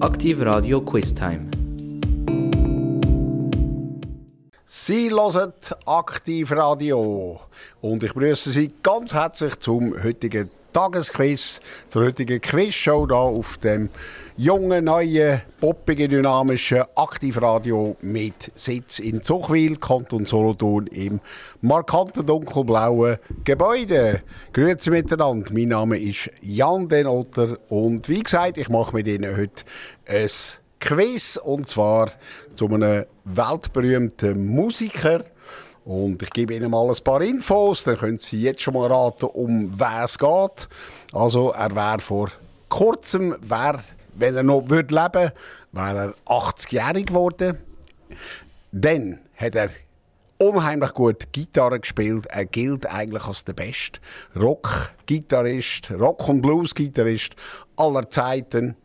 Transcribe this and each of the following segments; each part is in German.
Aktiv Radio Quiz Time. Sie hören Aktiv Radio und ich begrüße Sie ganz herzlich zum heutigen Tagesquiz, zur heutigen Quizshow hier auf dem jungen, neuen, poppigen, dynamischen Aktivradio mit Sitz in Zuchwil, Kanton Solothurn im markanten dunkelblauen Gebäude. Grüezi miteinander, mein Name ist Jan Denotter und wie gesagt, ich mache mit Ihnen heute ein Quiz und zwar zu einem weltberühmten Musiker. Und ich gebe Ihnen mal ein paar Infos, dann können Sie jetzt schon mal raten, um wer es geht. Also, er wäre vor kurzem, wär, wenn er noch würde leben wäre er 80-jährig geworden. Dann hat er unheimlich gut Gitarre gespielt. Er gilt eigentlich als der beste Rock-Gitarrist, Rock- und Blues-Gitarrist aller Zeiten.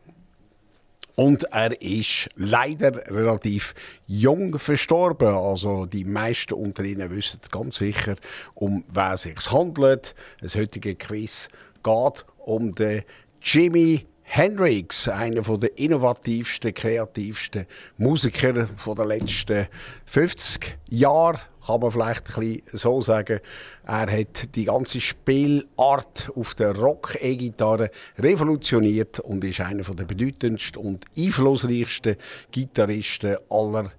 Und er ist leider relativ jung verstorben. Also die meisten unter Ihnen wissen ganz sicher, um wer es sich handelt. Das heutige Quiz geht um den Jimmy Hendrix, einer der innovativsten, kreativsten Musiker der letzten 50 Jahre kann man vielleicht ein bisschen so sagen. Er hat die ganze Spielart auf der Rock-E-Gitarre revolutioniert und ist einer der bedeutendsten und einflussreichsten Gitarristen aller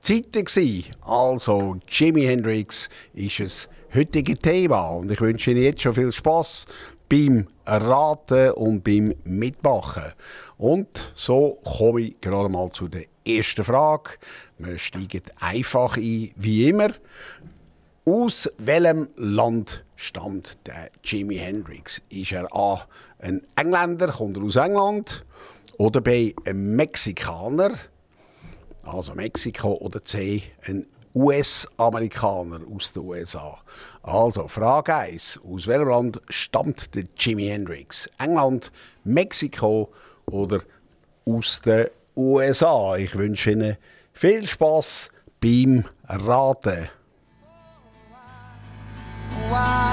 Zeiten gewesen. Also Jimi Hendrix ist das heutige Thema und ich wünsche Ihnen jetzt schon viel Spaß beim Raten und beim Mitmachen. Und so komme ich gerade mal zu der ersten Frage. Wir steigen einfach ein, wie immer. Aus welchem Land stammt der Jimi Hendrix? Ist er A. ein Engländer, kommt er aus England? Oder B. ein Mexikaner, also Mexiko? Oder C. ein US-Amerikaner aus den USA? Also, Frage 1. Aus welchem Land stammt der Jimi Hendrix? England, Mexiko oder aus den USA? Ich wünsche Ihnen viel Spaß beim Raten. Why,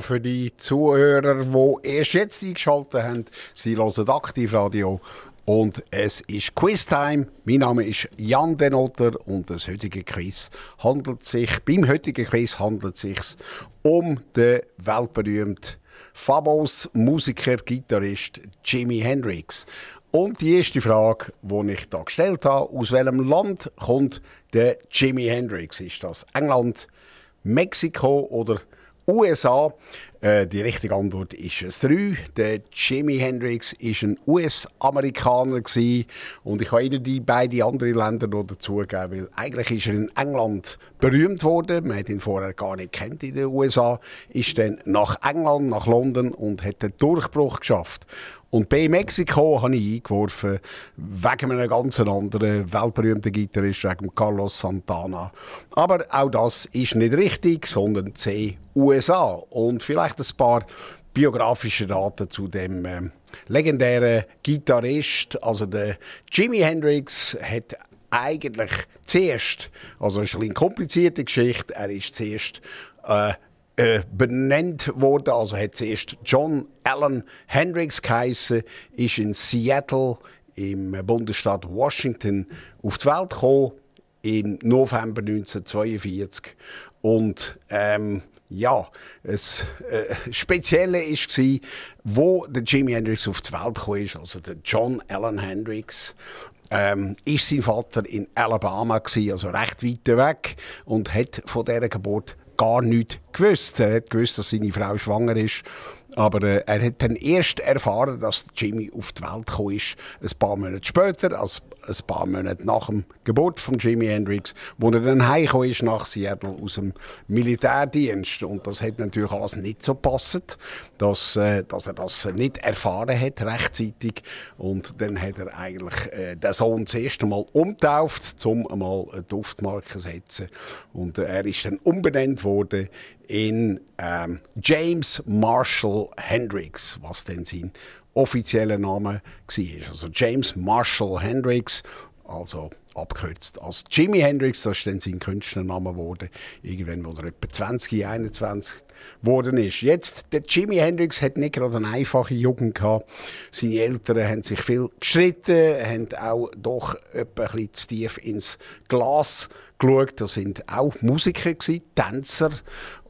Für die Zuhörer, die erst jetzt eingeschaltet haben, sie hören Aktivradio und es ist Quiztime. Mein Name ist Jan Denotter und das heutige Quiz handelt sich, beim heutigen Quiz handelt es sich um den weltberühmten Fabos Musiker, Gitarrist Jimi Hendrix. Und die erste Frage, die ich da gestellt habe, aus welchem Land kommt der Jimi Hendrix? Ist das England, Mexiko oder USA. Äh, die richtige Antwort ist es 3. Der Jimi Hendrix war ein US-Amerikaner und ich habe Ihnen die beiden anderen Länder noch dazugegeben, weil eigentlich ist er in England berühmt worden. Man hat ihn vorher gar nicht kennt in den USA. Ist dann nach England, nach London und hat den Durchbruch geschafft. Und bei Mexiko habe ich eingeworfen, wegen einem ganz anderen weltberühmten Gitarrist, wegen Carlos Santana. Aber auch das ist nicht richtig, sondern C, USA. Und vielleicht ein paar biografische Daten zu dem äh, legendären Gitarrist. Also der Jimi Hendrix hat eigentlich zuerst, also ist eine komplizierte Geschichte, er ist zuerst äh, äh, benannt wurde. Also hat zuerst John Allen Hendricks geheißen, ist in Seattle im Bundesstaat Washington auf die Welt gekommen im November 1942 und ähm, ja, das äh, Spezielle war, wo der Jimi Hendrix auf die Welt kam, also der John Allen Hendrix. Ähm, ist sein Vater in Alabama gewesen, also recht weit weg und hat von dieser Geburt gar nichts gewusst. Er hat gewusst, dass seine Frau schwanger ist. Aber äh, er hat dann erst erfahren, dass Jimmy auf die Welt gekommen ist, ein paar Monate später, also ein paar Monate nach dem Geburt von Jimi Hendrix, wo er dann heimgekommen ist nach Seattle aus dem Militärdienst. Und das hat natürlich alles nicht so gepasst, dass, äh, dass er das nicht erfahren hat rechtzeitig. Und dann hat er eigentlich äh, den Sohn das erste Mal umtauft, um einmal eine Duftmarke zu setzen. Und äh, er ist dann umbenannt worden in ähm, James Marshall Hendricks, was denn sein offizieller Name war. Also James Marshall Hendricks, also abgekürzt als Jimi Hendrix, das ist dann sein Künstlername geworden, irgendwann, wo er etwa 20, 21 geworden ist. Jetzt, der Jimi Hendrix hat nicht gerade eine einfache Jugend gehabt. Seine Eltern haben sich viel gestritten, haben auch doch etwa ein bisschen zu tief ins Glas geschaut. Das sind auch Musiker gewesen, Tänzer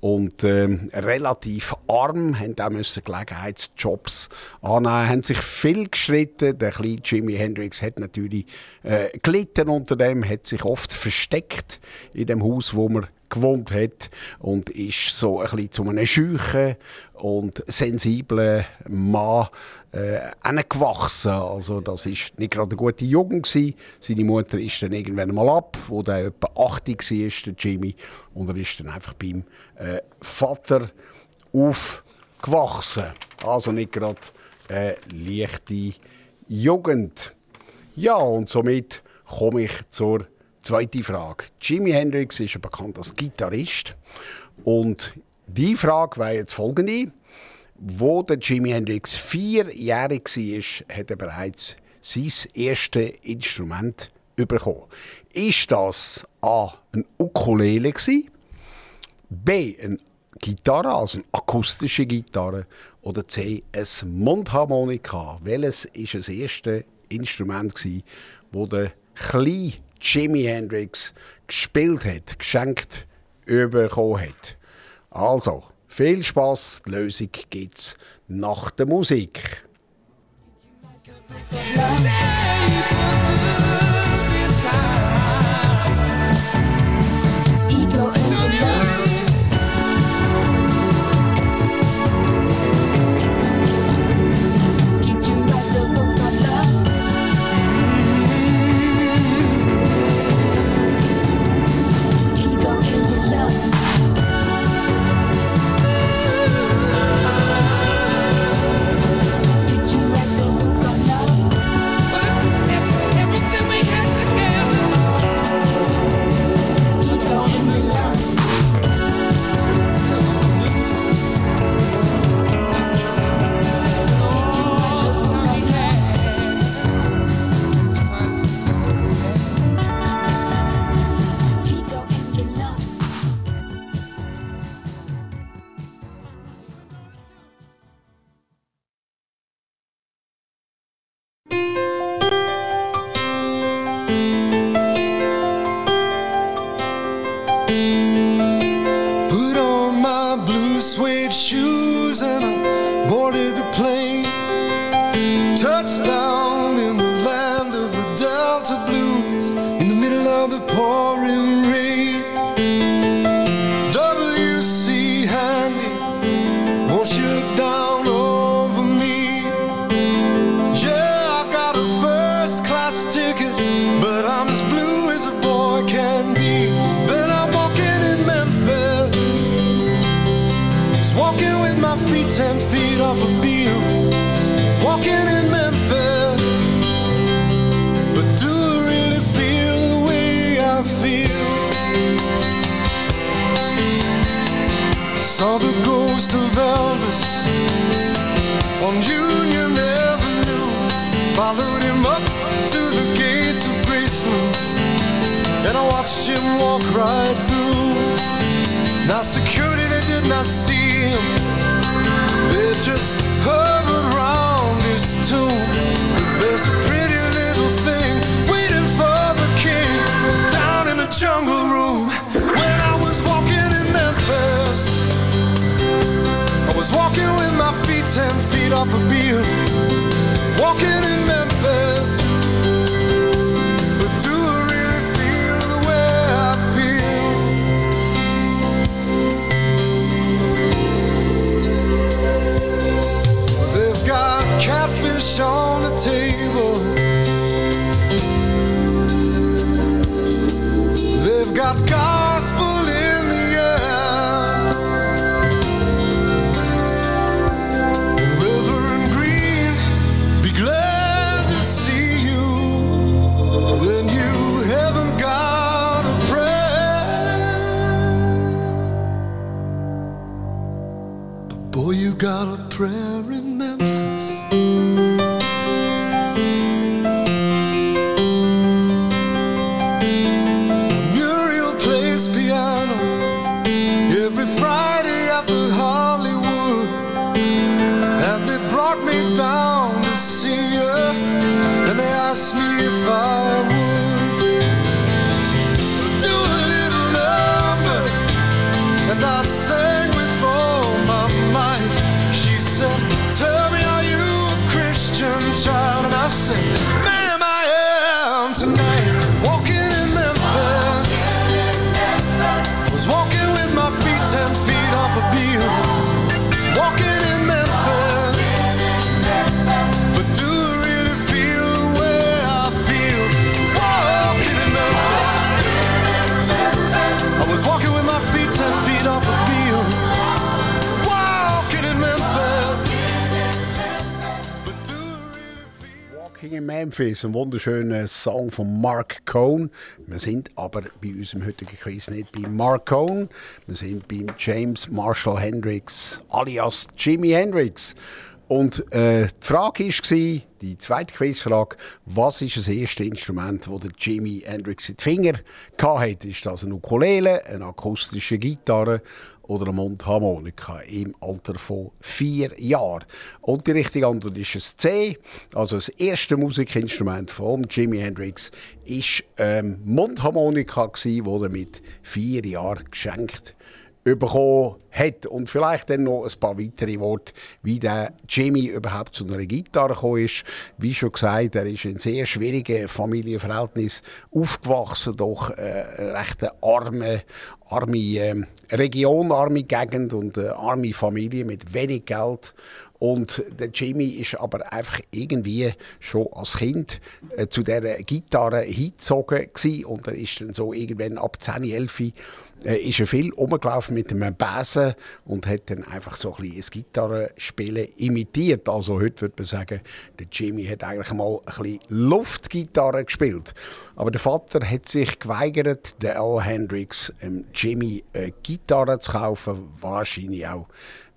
und ähm, relativ arm, haben auch Gelegenheitsjobs annehmen, haben sich viel geschritten. Der kleine Jimi Hendrix hat natürlich äh, gelitten unter dem, hat sich oft versteckt in dem Haus, wo man gewohnt hat und ist so ein bisschen zu einem scheuchen und sensiblen Mann äh, gewachsen. Also das ist nicht gerade eine gute Jugend gewesen. Seine Mutter ist dann irgendwann mal ab, wo der etwa 80 war, der Jimmy, und er ist dann einfach beim äh, Vater aufgewachsen. Also nicht gerade eine leichte Jugend. Ja, und somit komme ich zur zweiten Frage. Jimi Hendrix ist ja bekannt als Gitarrist. Und die Frage wäre jetzt folgende. Wo der Jimi Hendrix vierjährig war, hat er bereits sein erstes Instrument bekommen. Ist das A. ein Ukulele, B. eine Gitarre, also eine akustische Gitarre, oder C. ein Mundharmonika? Welches war das erste Instrument, das der kleine Jimi Hendrix gespielt hat, geschenkt bekommen hat? Also, viel Spaß, die Lösung gibt es nach der Musik. On Union Avenue. Followed him up to the gates of Graceland, and I watched him walk right through. Now security they did not see him, they just hovered walking in Memphis, ein wunderschöner Song von Mark Cohn. Wir sind aber bei unserem heutigen Quiz nicht bei Mark Cohn, wir sind beim James Marshall Hendrix alias Jimi Hendrix. Und äh, die Frage war, die zweite Quizfrage, was ist das erste Instrument, das der Jimi Hendrix in die Finger hatte? Ist das eine Ukulele, eine akustische Gitarre oder eine Mundharmonika im Alter von vier Jahren. Und die richtige Antwort ist ein C. Also das erste Musikinstrument von Jimi Hendrix ist ähm, Mundharmonika wo er mit vier Jahren geschenkt bekommen hat. Und vielleicht dann noch ein paar weitere Worte, wie der Jimmy überhaupt zu einer Gitarre gekommen ist. Wie schon gesagt, er ist in sehr schwierigen Familienverhältnis aufgewachsen, doch äh, eine recht arme, arme äh, Region, arme Gegend und eine arme Familie mit wenig Geld. Und der Jimmy ist aber einfach irgendwie schon als Kind äh, zu der Gitarre hingezogen gewesen. und er ist dann so irgendwann ab 10, 11 äh, ist er viel rumgelaufen mit einem Besen und hat dann einfach so ein bisschen das Gitarrespielen imitiert. Also heute würde man sagen, der Jimmy hat eigentlich mal ein bisschen Luftgitarre gespielt. Aber der Vater hat sich geweigert, der Al Hendrix ähm, Jimmy eine Gitarre zu kaufen. Wahrscheinlich auch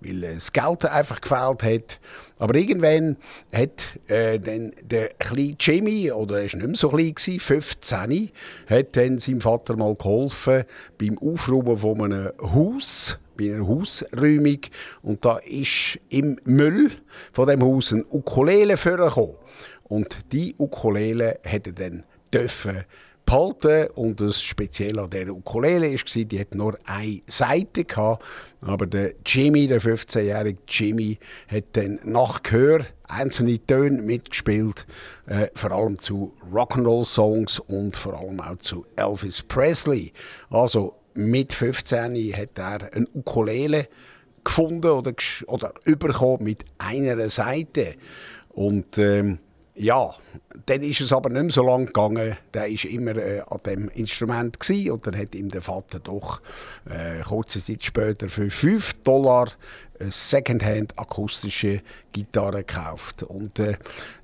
weil äh, das Geld einfach gefehlt hat. Aber irgendwann hat äh, dann der kleine Jimmy, oder er war nicht mehr so klein, gewesen, 15, hat dann seinem Vater mal geholfen beim Aufräumen von einem Haus, bei einer Hausräumung. Und da ist im Müll von dem Haus ein Ukulele vorgekommen. Und die Ukulele er dann dürfen behalten. Und das Spezielle an dieser Ukulele war, die hat nur eine Seite gehabt. Aber der Jimmy, der 15-jährige Jimmy, hat dann nach Gehör einzelne Töne mitgespielt, äh, vor allem zu Rock'n'Roll-Songs und vor allem auch zu Elvis Presley. Also mit 15 hat er eine Ukulele gefunden oder, oder bekommen mit einer Seite. Und ähm, ja, dann ist es aber nicht mehr so lang gegangen. Der war immer äh, an dem Instrument gewesen, und dann hat ihm der Vater doch äh, kurze Zeit später für 5 Dollar eine Secondhand akustische Gitarre gekauft. Und äh,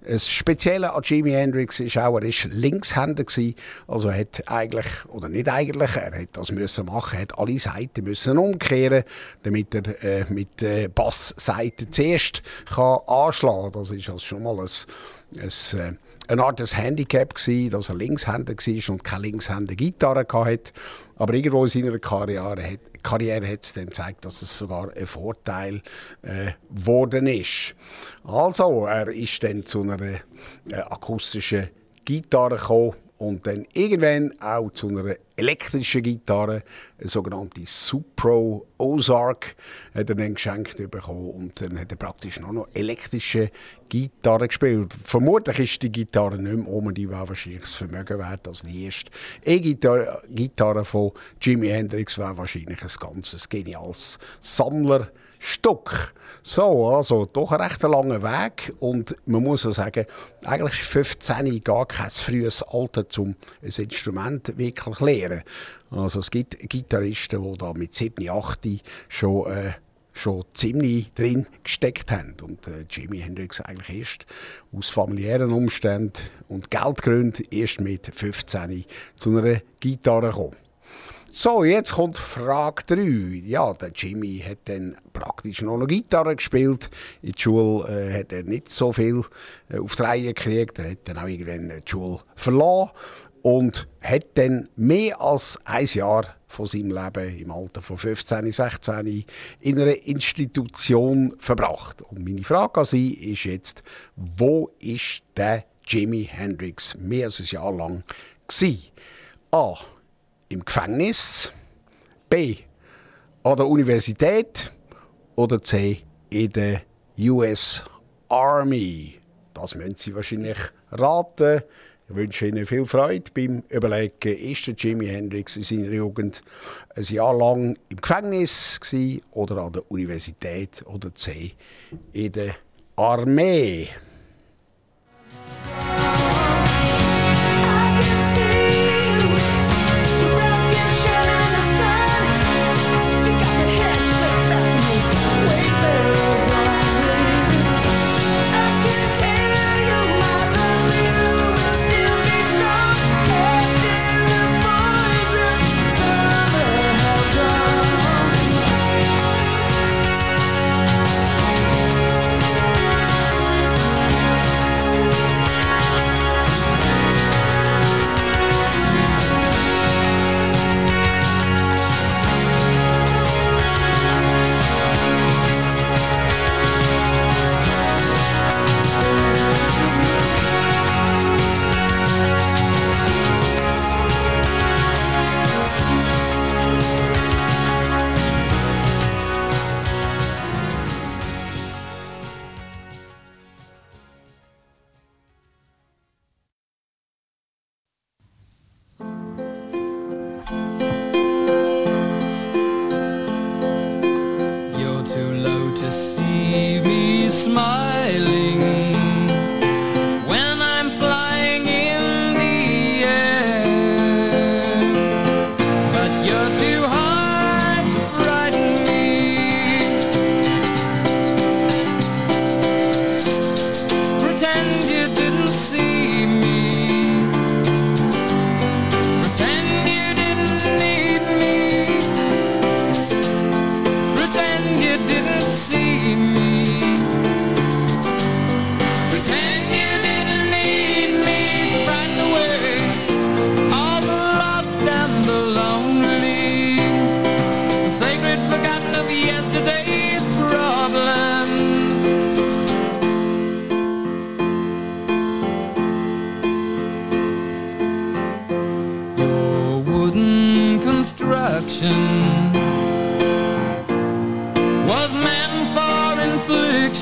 das Spezielle an Jimi Hendrix ist auch, er ist Linkshänder gewesen, also er hat eigentlich, oder nicht eigentlich, er hat das müssen machen, er hat alle Seiten müssen umkehren, damit er äh, mit der Bassseite zuerst kann anschlagen. Das ist also schon mal ein, ein äh, eine Art des Handicap gewesen, dass er Linkshänder war und keine Linkshänder Gitarre hatte. Aber irgendwo in seiner Karriere hat, Karriere hat es dann gezeigt, dass es sogar ein Vorteil äh, geworden ist. Also, er ist dann zu einer äh, akustischen Gitarre gekommen und dann irgendwann auch zu einer elektrischen Gitarre, eine sogenannte Supro Ozark, hat er dann geschenkt bekommen und dann hat er praktisch nur noch elektrische Gitarre gespielt. Vermutlich ist die Gitarre nicht mehr um, die war wahrscheinlich das Vermögen wert als die erste E-Gitarre von Jimi Hendrix war wahrscheinlich ein ganzes geniales Sammler Stück. So, also doch ein recht langer Weg und man muss auch sagen, eigentlich ist 15 gar kein frühes Alter, um ein Instrument wirklich zu lernen. Also es gibt Gitarristen, die da mit 7, 8 schon, äh, schon ziemlich drin gesteckt haben. Und äh, Jimi Hendrix eigentlich erst aus familiären Umständen und Geldgründen erst mit 15 zu einer Gitarre gekommen. So, jetzt kommt Frage 3. Ja, der Jimmy hat dann praktisch noch eine Gitarre gespielt. In der Schule äh, hat er nicht so viel äh, auf die Reihe gekriegt. Er hat dann auch irgendwann die Schule verlassen und hat dann mehr als ein Jahr von seinem Leben im Alter von 15, 16 in einer Institution verbracht. Und meine Frage an Sie ist jetzt, wo ist der Jimi Hendrix mehr als ein Jahr lang gewesen? A im Gefängnis, B an der Universität oder C in der US Army. Das müssen Sie wahrscheinlich raten. Ich wünsche Ihnen viel Freude beim Überlegen, ist der Jimi Hendrix in seiner Jugend ein Jahr lang im Gefängnis gewesen, oder an der Universität oder C in der Armee.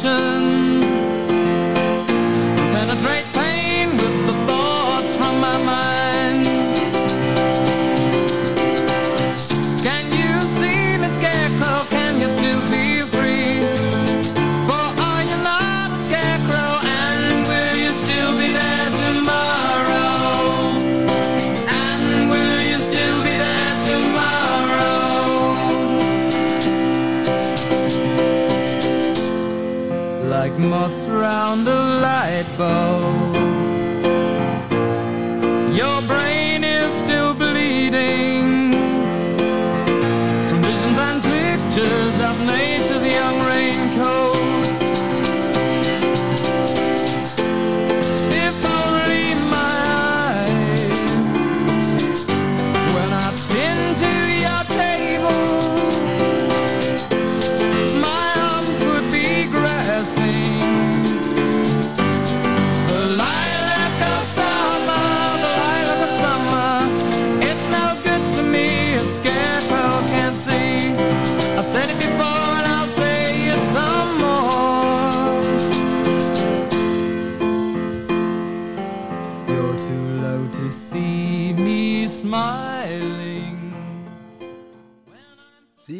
ocean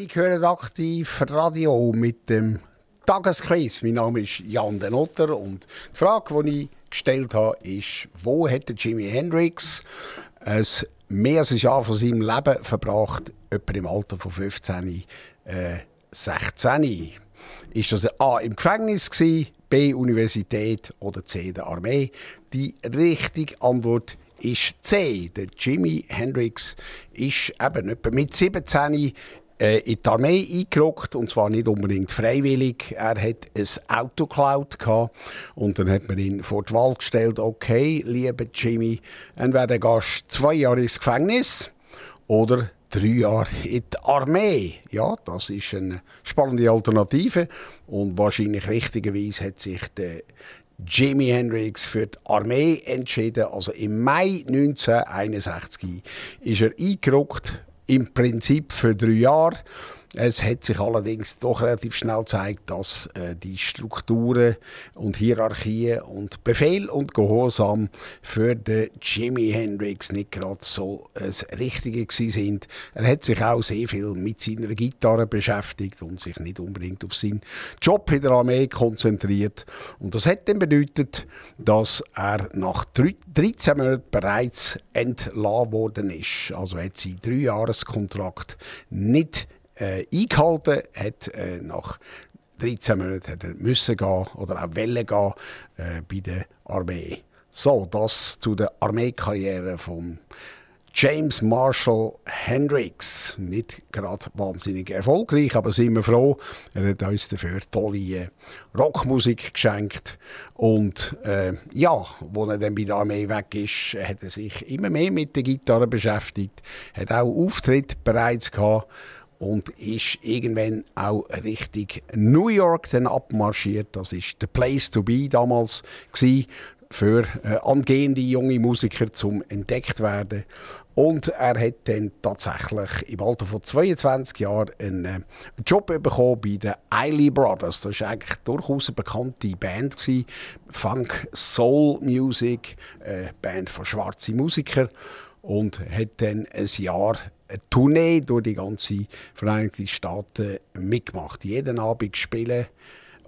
Sie hören aktiv Radio mit dem Tagesquiz. Mein Name ist Jan Den Otter und die Frage, die ich gestellt habe, ist, wo hat der Jimi Hendrix ein mehr als ein Jahr von seinem Leben verbracht, etwa im Alter von 15, äh, 16? Ist das A im Gefängnis gewesen, B Universität oder C der Armee? Die richtige Antwort ist C. Der Jimi Hendrix ist eben etwa mit 17 äh, in die Armee eingerückt und zwar nicht unbedingt freiwillig. Er hat ein Auto geklaut und dann hat man ihn vor die Wahl gestellt, okay, lieber Jimmy, entweder gehst du zwei Jahre ins Gefängnis oder drei Jahre in die Armee. Ja, das ist eine spannende Alternative und wahrscheinlich richtigerweise hat sich der Jimi Hendrix für die Armee entschieden. Also im Mai 1961 ist er eingerückt, im Prinzip für drei Jahre. Es hat sich allerdings doch relativ schnell gezeigt, dass äh, die Strukturen und Hierarchien und Befehl und Gehorsam für den Jimi Hendrix nicht gerade so das Richtige gewesen sind. Er hat sich auch sehr viel mit seiner Gitarre beschäftigt und sich nicht unbedingt auf seinen Job in der Armee konzentriert. Und das hat dann bedeutet, dass er nach drei- 13 Monaten bereits entlassen worden ist. Also hat sein Dreijahreskontrakt nicht äh, eingehalten, hat äh, nach 13 Monaten hat er müssen gehen oder auch wollen gehen äh, bei der Armee. So, das zu der Armeekarriere von James Marshall Hendrix. Nicht gerade wahnsinnig erfolgreich, aber sind wir froh. Er hat uns dafür tolle äh, Rockmusik geschenkt. Und äh, ja, als er dann bei der Armee weg ist, hat er sich immer mehr mit der Gitarre beschäftigt. Hat auch Auftritt bereits gehabt und ist irgendwann auch Richtung New York dann abmarschiert. Das ist der Place to be damals gsi für äh, angehende junge Musiker zum entdeckt werden. Und er hat dann tatsächlich im Alter von 22 Jahren einen äh, Job bekommen bei den Eiley Brothers. Das war eigentlich durchaus eine bekannte Band. Gewesen. Funk, Soul Music, äh, Band von schwarzen Musikern und hat dann ein Jahr eine Tournee durch die ganze Vereinigten Staaten mitgemacht. Jeden Abend spielen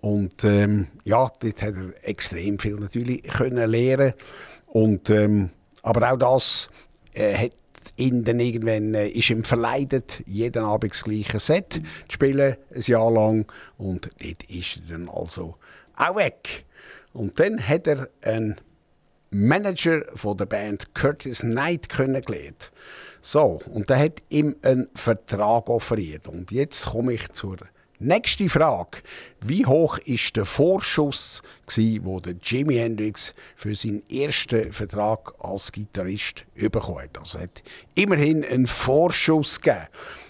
und ähm, ja, dort hat er extrem viel natürlich können lernen und ähm, aber auch das äh, hat ihn dann irgendwann äh, ist ihm verleidet, jeden Abend das gleiche Set zu spielen, ein Jahr lang und dort ist er dann also auch weg. Und dann hat er einen Manager von der Band Curtis Knight kennengelernt. So, und der hat ihm einen Vertrag offeriert. Und jetzt komme ich zur nächsten Frage. Wie hoch ist der Vorschuss, der Jimi Hendrix für seinen ersten Vertrag als Gitarrist bekommen hat? Also hat immerhin einen Vorschuss gegeben.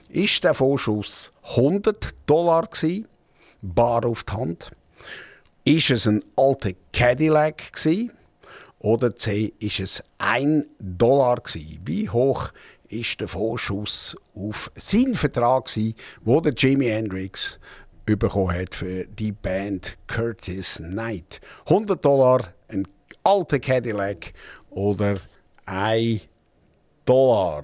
Ist der Vorschuss 100 Dollar gsi, bar auf die Hand? Ist es ein alter Cadillac gsi? Oder C, ist es 1 Dollar gsi? Wie hoch ist der Vorschuss auf seinen Vertrag gewesen, wo Jimi Hendrix bekommen hat für die Band Curtis Knight. 100 Dollar, ein alter Cadillac oder 1 Dollar.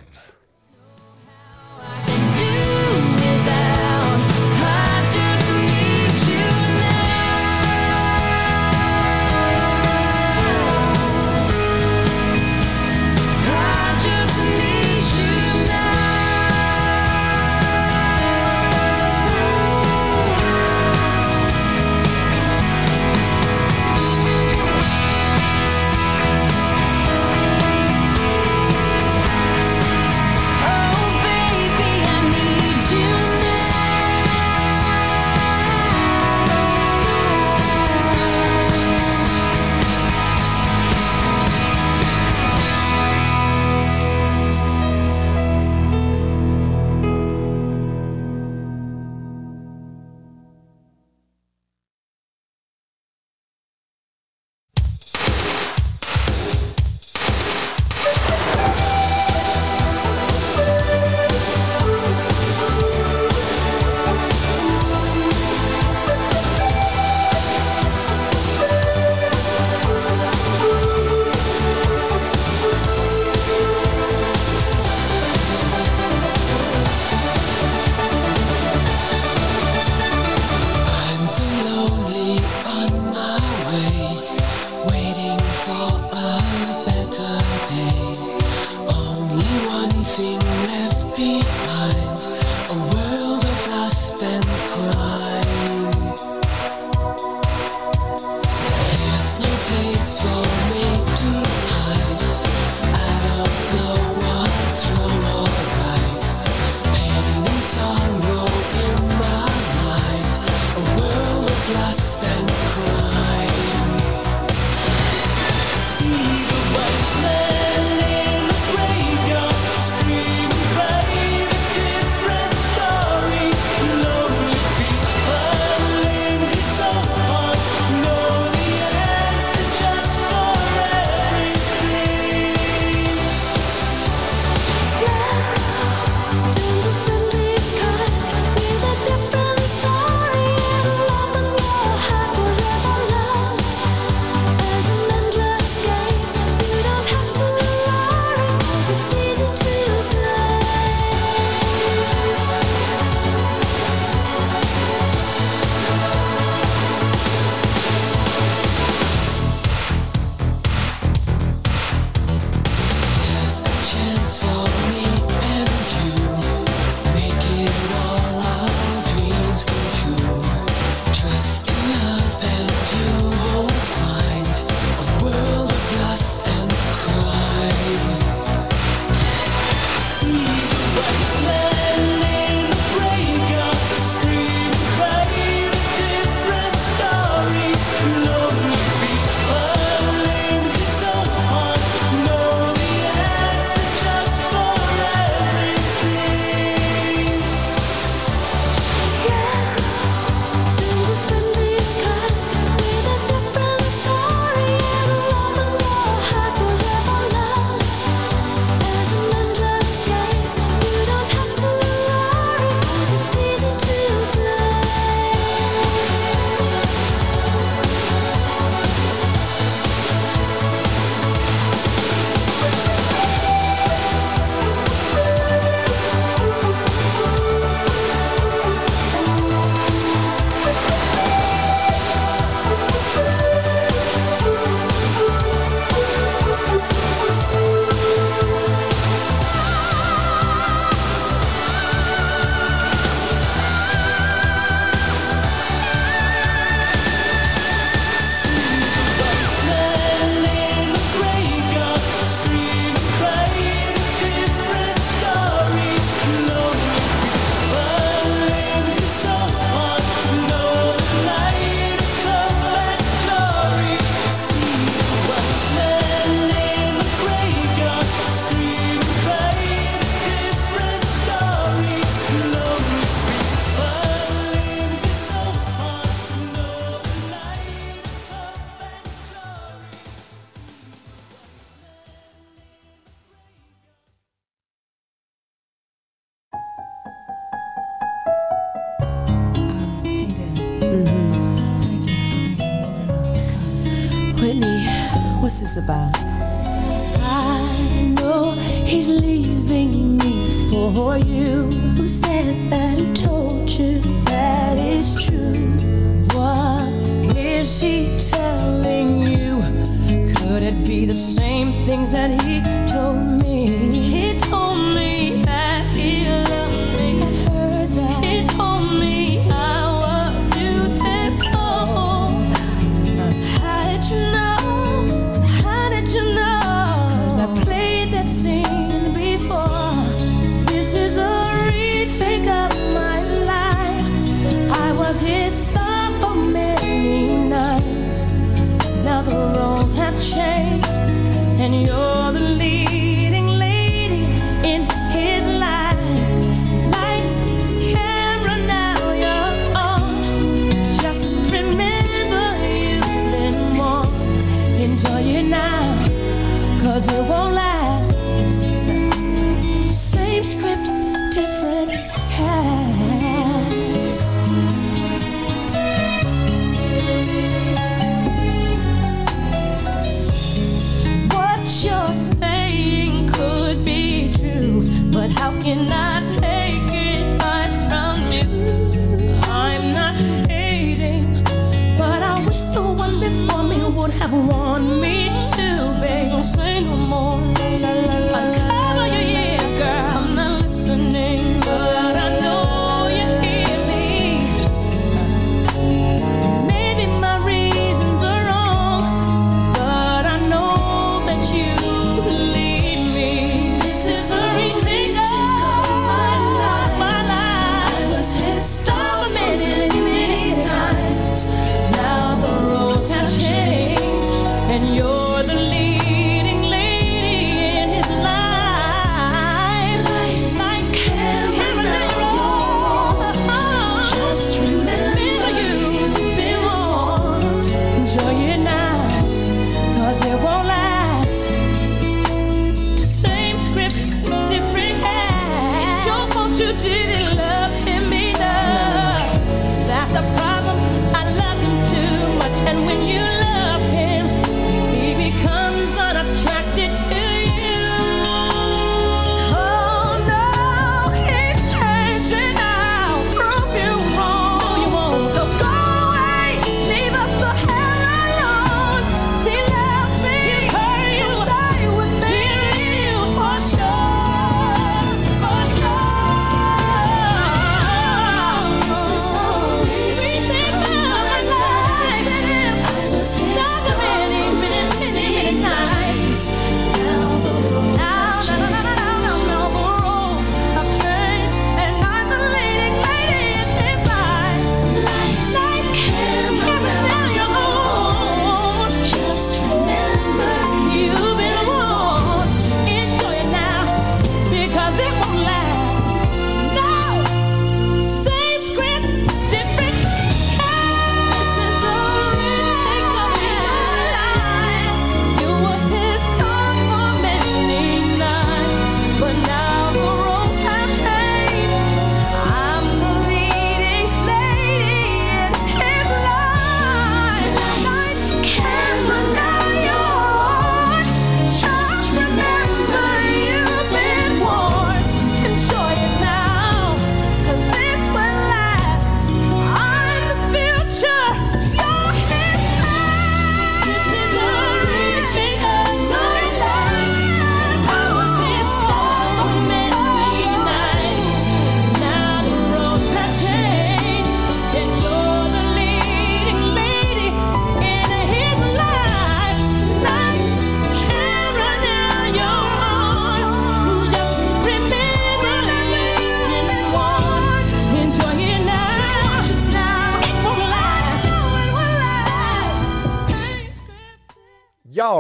子忘。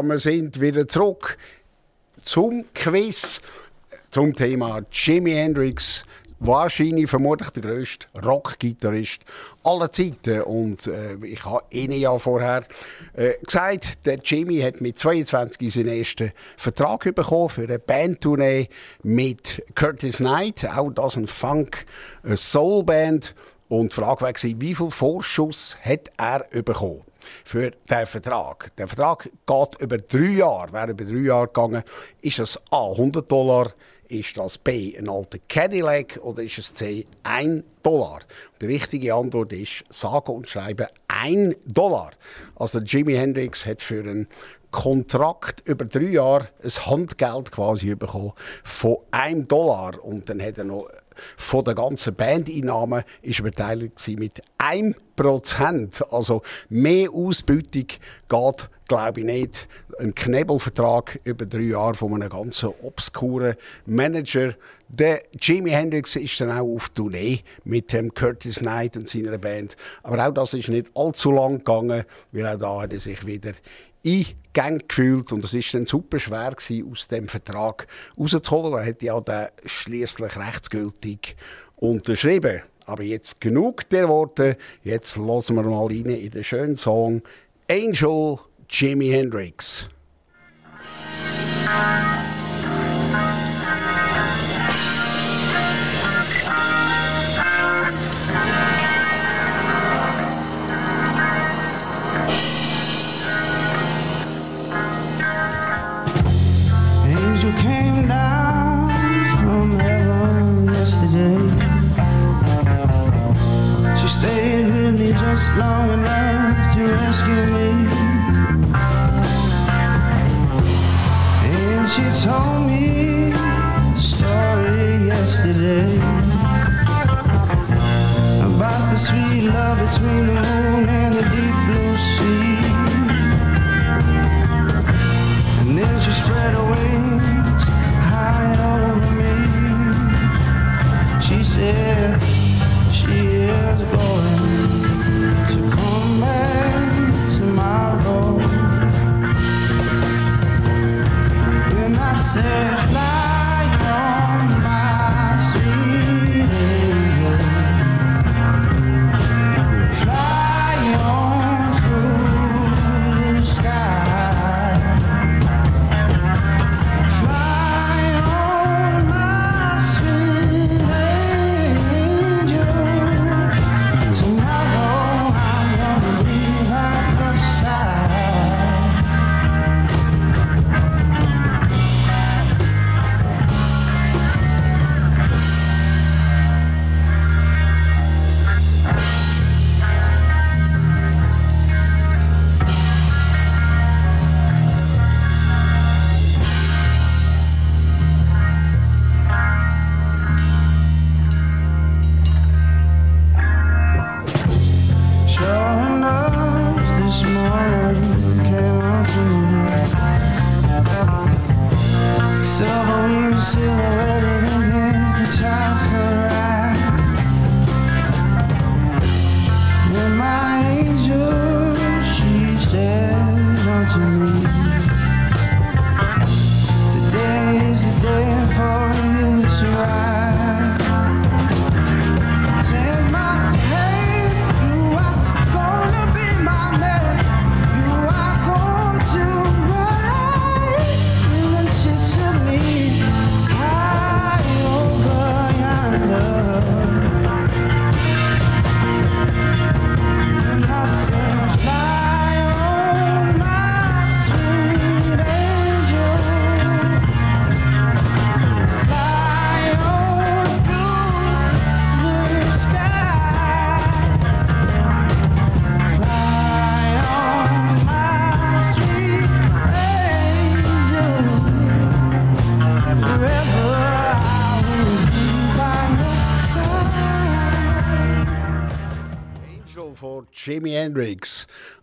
wir sind wieder zurück zum Quiz zum Thema Jimi Hendrix. Wahrscheinlich vermutlich der grösste Rockgitarrist aller Zeiten. Und äh, ich habe Ihnen ja vorher äh, gesagt, der Jimmy hat mit 22 seinen ersten Vertrag bekommen für eine Bandtournee mit Curtis Knight. Auch das ein Funk, äh, eine Soulband. Und die Frage war, wie viel Vorschuss hat er bekommen? Für den Vertrag. Der Vertrag geht über drei Jahre. Wäre über drei Jahre gegangen, ist es A 100 Dollar, ist das B ein alter Cadillac oder ist es C 1 Dollar? Die richtige Antwort ist sage und schreibe 1 Dollar. Also Jimi Hendrix hat für einen Kontrakt über drei Jahre ein Handgeld quasi bekommen von 1 Dollar und dann hat er noch von der ganzen Bandeinnahmen ist beteiligt mit 1%. Also mehr Ausbeutung geht, glaube ich, nicht. Ein Knebelvertrag über drei Jahre von einem ganz obskuren Manager. Der Jimi Hendrix ist dann auch auf Tournee mit dem Curtis Knight und seiner Band. Aber auch das ist nicht allzu lang gegangen, weil auch da hat er sich wieder eingegangen gefühlt und es ist dann super schwer gewesen, aus dem Vertrag rauszuholen. Er hat ja dann schließlich rechtsgültig unterschrieben. Aber jetzt genug der Worte. Jetzt lassen wir mal rein in den schönen Song Angel Jimi Hendrix. Just long enough to rescue me. And she told me a story yesterday about the sweet love between the moon and the deep blue sea. And then she spread her wings high over me. She said she is going say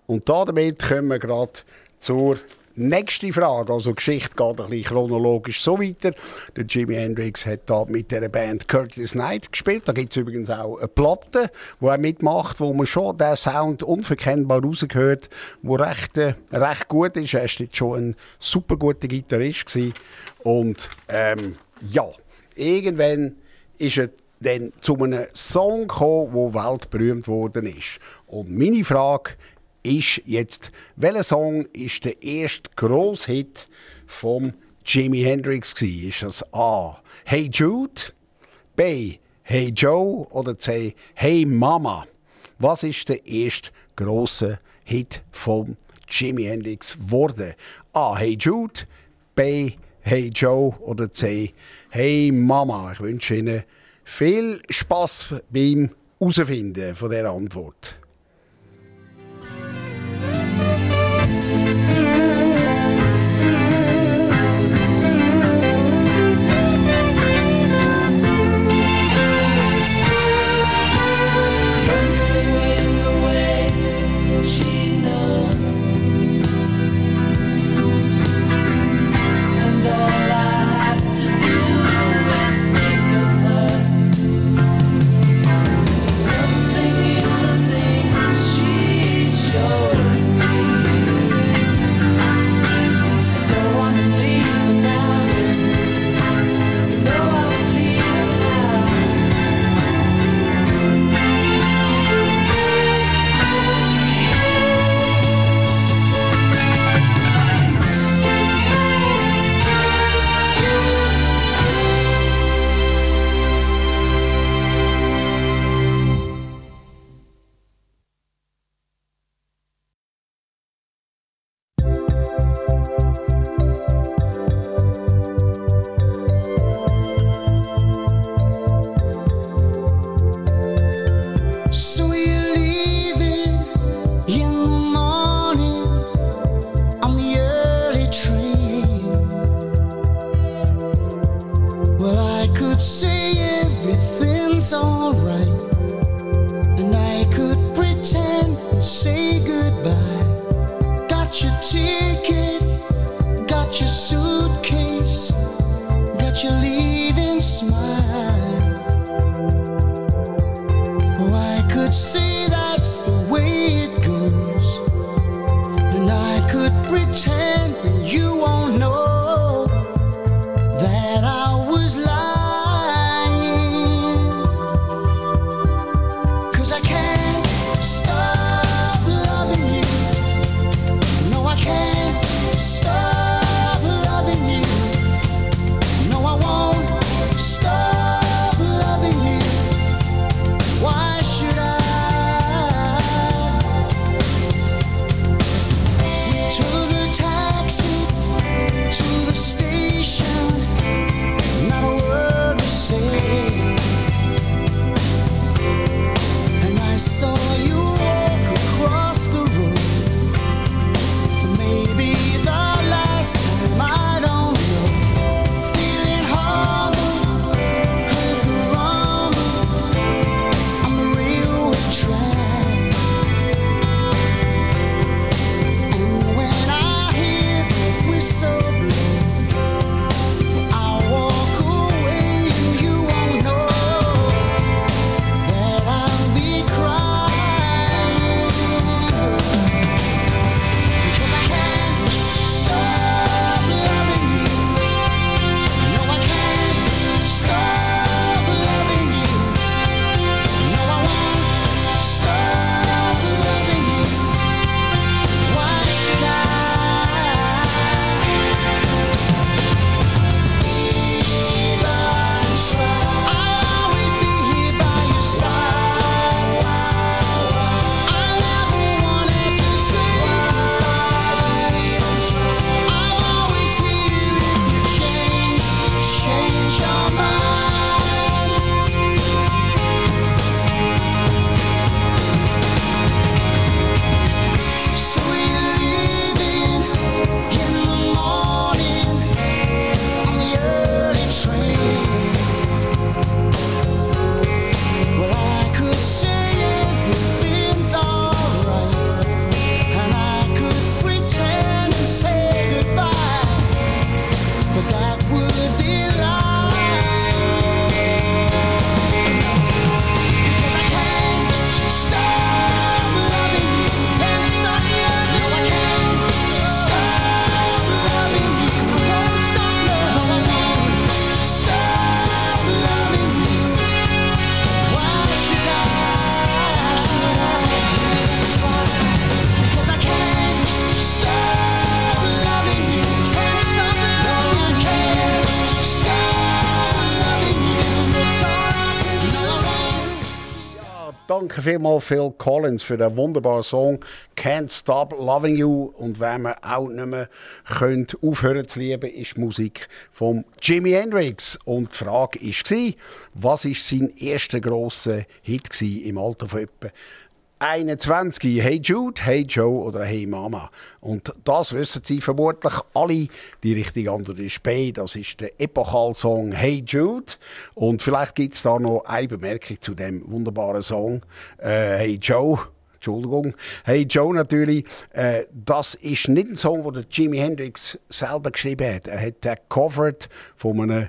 Und damit kommen wir gerade zur nächsten Frage. Also, die Geschichte geht ein bisschen chronologisch so weiter. Der Jimi Hendrix hat da mit der Band Curtis Knight gespielt. Da gibt es übrigens auch eine Platte, wo er mitmacht, wo man schon den Sound unverkennbar rausgehört, wo recht, äh, recht gut ist. Er war schon ein super guter Gitarrist. Gewesen. Und ähm, ja, irgendwann ist er dann zu einem Song gekommen, der weltberühmt worden ist. Und meine Frage ist jetzt, welcher Song ist der erste grosse Hit von Jimi Hendrix gsi? Ist das A. Hey Jude, B. Hey Joe oder C. Hey Mama? Was ist der erste grosse Hit von Jimi Hendrix geworden. A. Hey Jude, B. Hey Joe oder C. Hey Mama. Ich wünsche Ihnen viel Spaß beim Herausfinden von der Antwort. Vielmals Phil Collins für den wunderbaren Song Can't Stop Loving You. Und wenn man auch nicht mehr könnt aufhören zu lieben, ist Musik von Jimi Hendrix. Und die Frage war, was war sein erster grosser Hit im Alter von etwa 21. Hey Jude, Hey Joe oder Hey Mama. Und das wissen Sie vermutlich alle. Die richtige Antwort ist B. Das ist der Epochal-Song Hey Jude. Und vielleicht gibt es da noch eine Bemerkung zu dem wunderbaren Song äh, Hey Joe. Entschuldigung. Hey Joe natürlich. Äh, das ist nicht ein Song, den Jimi Hendrix selber geschrieben hat. Er hat den covered von einem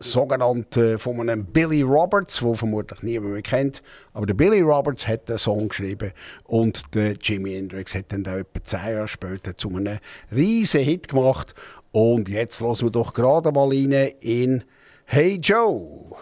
sogenannten von einem Billy Roberts, wo vermutlich niemand mehr kennt. Aber der Billy Roberts hat den Song geschrieben und der Jimi Hendrix hat dann da etwa zehn Jahre später zu einem riesen Hit gemacht. Und jetzt hören wir doch gerade mal rein in Hey Joe.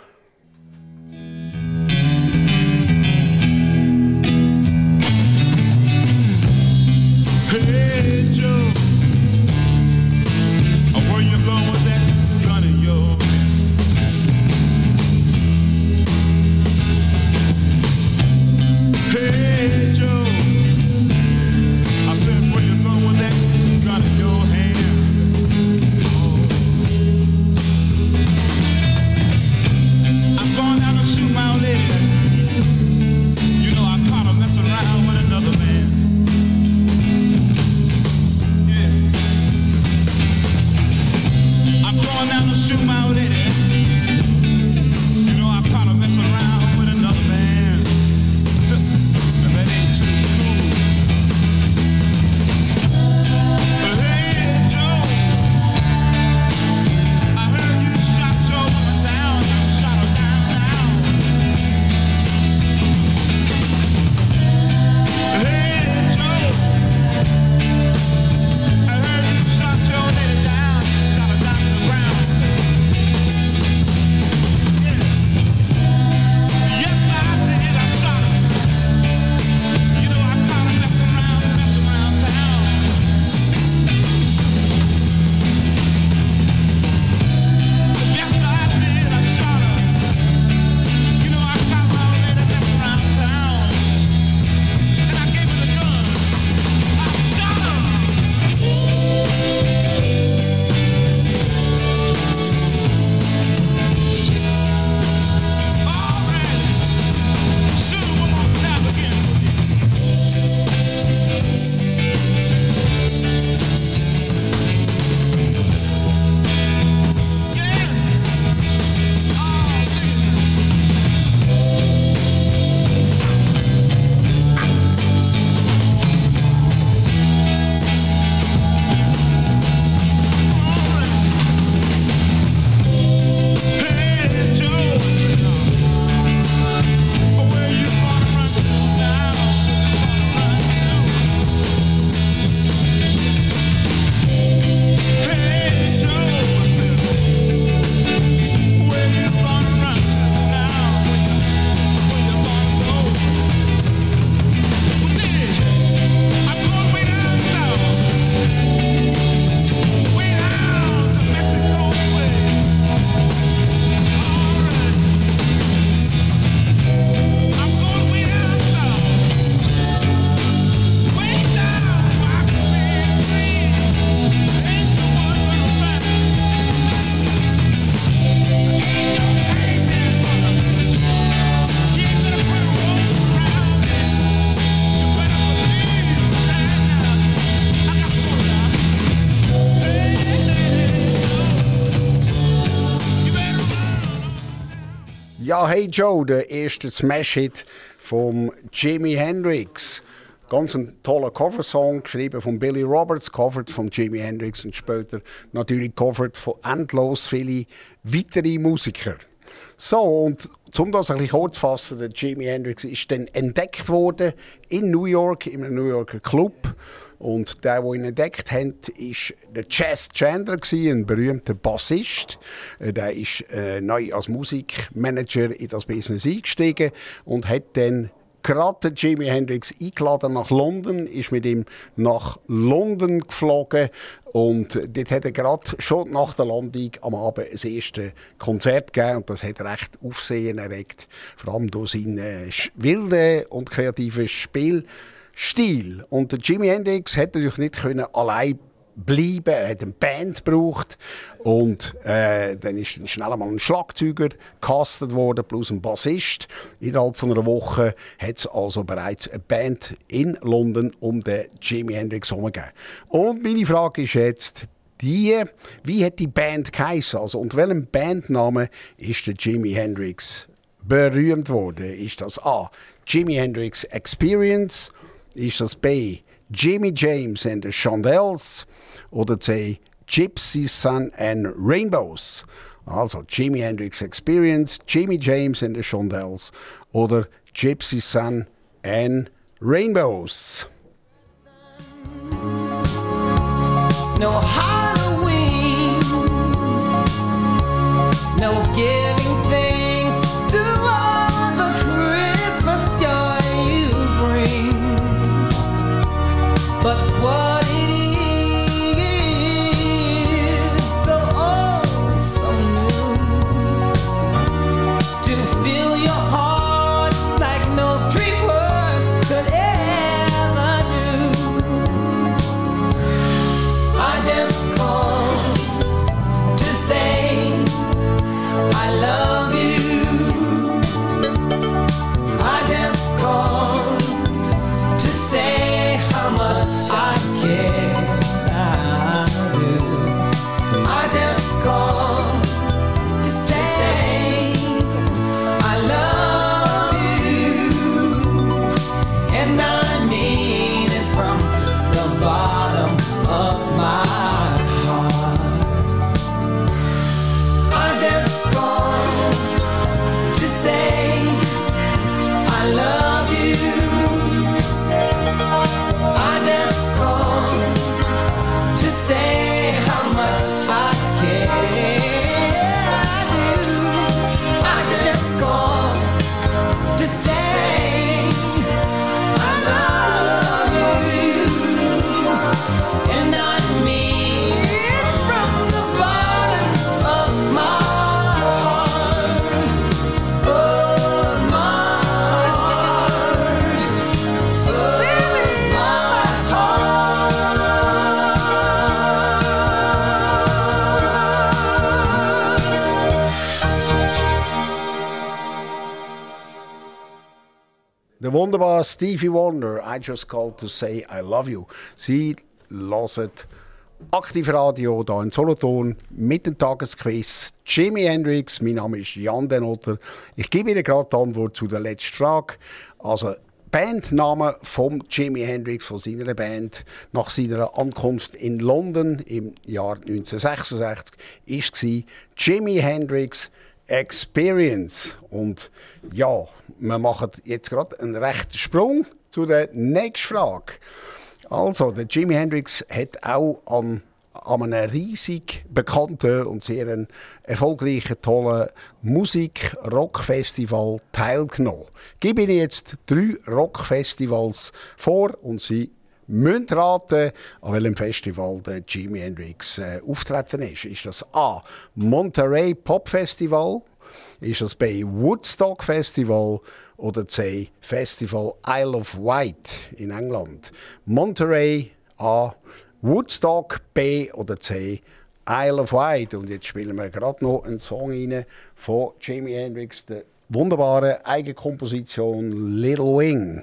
Hey Joe, der erste Smash-Hit vom Jimi Hendrix. Ganz ein toller Coversong, geschrieben von Billy Roberts, covered von Jimi Hendrix und später natürlich covered von endlos viele weitere Musiker. So, und um das ein kurz zu fassen, der Jimi Hendrix ist dann entdeckt worden in New York, in einem New Yorker Club. Und der, der ihn entdeckt hat, war der Chess Chandler, ein berühmter Bassist. Äh, Der ist äh, neu als Musikmanager in das Business eingestiegen und hat dann gerade Jimi Hendrix eingeladen nach London, ist mit ihm nach London geflogen. Und dort hat er gerade schon nach der Landung am Abend das erste Konzert gegeben. Und das hat recht Aufsehen erregt, vor allem durch seinen äh, wilden und kreativen Spielstil. Und Jimi Hendrix hätte natürlich nicht allein bleiben. Er hat eine Band gebraucht und äh, dann ist schnell einmal ein Schlagzeuger gecastet worden, plus ein Bassist. Innerhalb von einer Woche hat es also bereits eine Band in London um den Jimi Hendrix herumgegeben. Und meine Frage ist jetzt, die, wie hat die Band geheißen? Also unter welchem Bandnamen ist der Jimi Hendrix berühmt worden? Ist das A. Jimi Hendrix Experience? Ist das B. Jimmy James and the Chandels? Oder C. Gypsy Sun and Rainbows? Also Jimi Hendrix Experience, Jimmy James and the Chandels oder Gypsy Sun and Rainbows. No Halloween. No Der wunderbare Stevie Wonder, I just called to say I love you. Sie hören Aktivradio hier in Solothurn mit dem Tagesquiz. Jimi Hendrix, mein Name ist Jan Denotter. Ich gebe Ihnen gerade die Antwort zu der letzten Frage. Also, Bandname von Jimi Hendrix, von seiner Band, nach seiner Ankunft in London im Jahr 1966, war Jimi Hendrix Experience. Und ja, wir machen jetzt gerade einen rechten Sprung zu der nächsten Frage. Also, der Jimi Hendrix hat auch an, an einem riesig bekannten und sehr erfolgreichen, tollen Musik-Rock-Festival teilgenommen. Ich gebe Ihnen jetzt drei Rock-Festivals vor und Sie müssen raten, an welchem Festival der Jimi Hendrix äh, auftreten ist. Ist das A. Monterey Pop Festival? Ist das B. Woodstock Festival? Oder C. Festival Isle of Wight in England? Monterey A. Woodstock B. Oder C. Isle of Wight. Und jetzt spielen wir gerade noch einen Song rein von Jimi Hendrix, der wunderbaren Eigenkomposition Little Wing.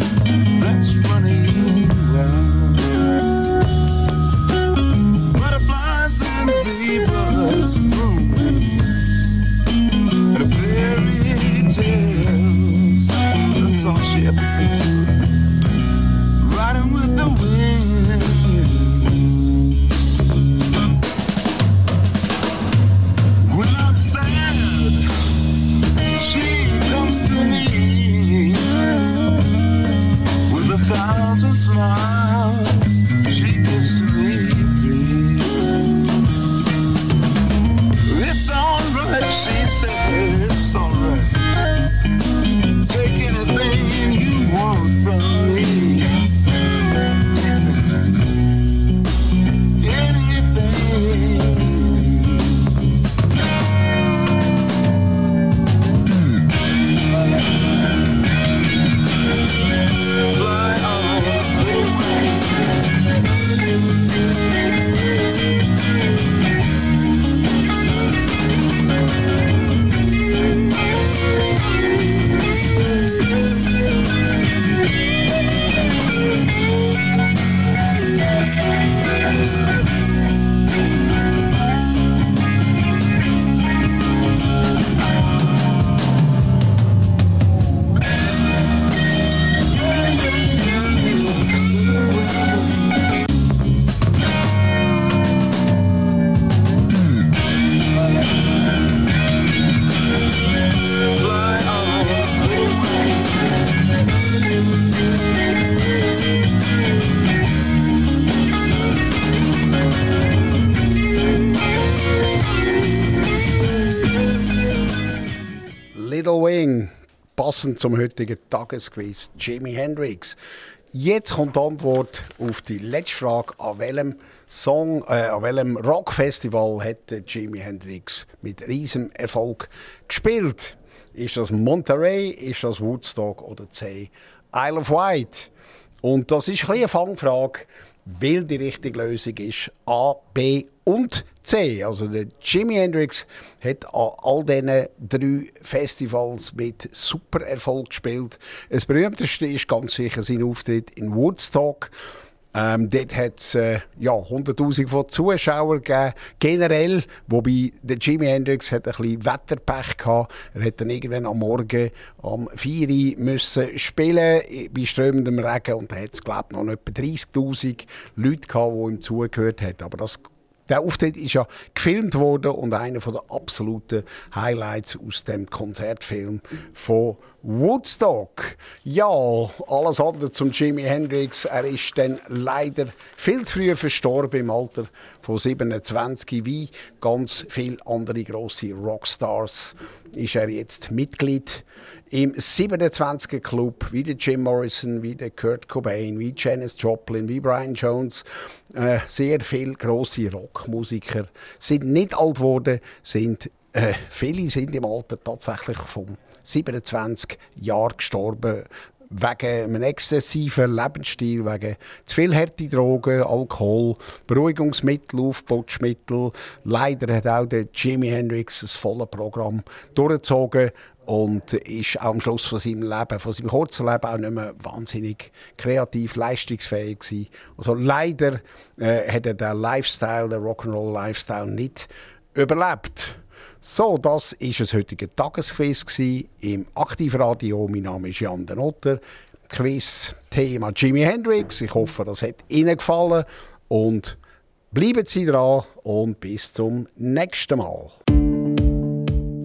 smile. Passend zum heutigen Tagesquiz, Jimi Hendrix. Jetzt kommt die Antwort auf die letzte Frage, an welchem Song, äh, an welchem Rockfestival hat der Jimi Hendrix mit riesem Erfolg gespielt? Ist das Monterey, ist das Woodstock oder C Isle of Wight? Und das ist ein eine Fangfrage, weil die richtige Lösung ist A, B und C. Also der Jimi Hendrix hat an all diesen drei Festivals mit super Erfolg gespielt. Das berühmteste ist ganz sicher sein Auftritt in Woodstock. Ähm, dort hat es äh, ja, 100'000 von Zuschauern gegeben, generell. Wobei der Jimi Hendrix hat ein bisschen Wetterpech gehabt. Er hat dann irgendwann am Morgen am 4 Uhr müssen spielen bei strömendem Regen. Und da hat es, glaube ich, noch etwa 30'000 Leute gehabt, die ihm zugehört haben. Aber das der Auftritt ist ja gefilmt worden und einer der absoluten Highlights aus dem Konzertfilm von Woodstock. Ja, alles andere zum Jimi Hendrix. Er ist dann leider viel zu früh verstorben im Alter von 27, wie ganz viele andere große Rockstars. Ist er jetzt Mitglied im 27er Club, wie der Jim Morrison, wie der Kurt Cobain, wie Janis Joplin, wie Brian Jones. Äh, sehr viele große Rockmusiker sind nicht alt geworden, sind äh, viele sind im Alter tatsächlich vom 27 Jahren gestorben wegen einem exzessiven Lebensstil, wegen zu viel harte Drogen, Alkohol, Beruhigungsmittel, Aufputschmittel. Leider hat auch der Jimi Hendrix das volle Programm durchgezogen und ist auch am Schluss von seinem Leben, von seinem kurzen Leben auch nicht mehr wahnsinnig kreativ, leistungsfähig gewesen. Also leider äh, hat er den Lifestyle, den Rock'n'Roll Lifestyle nicht überlebt. So, das war das heutige Tagesquiz im Aktivradio. Mein Name ist Jan Den Otter. Quiz Thema Jimi Hendrix. Ich hoffe, das hat Ihnen gefallen und bleiben Sie dran und bis zum nächsten Mal.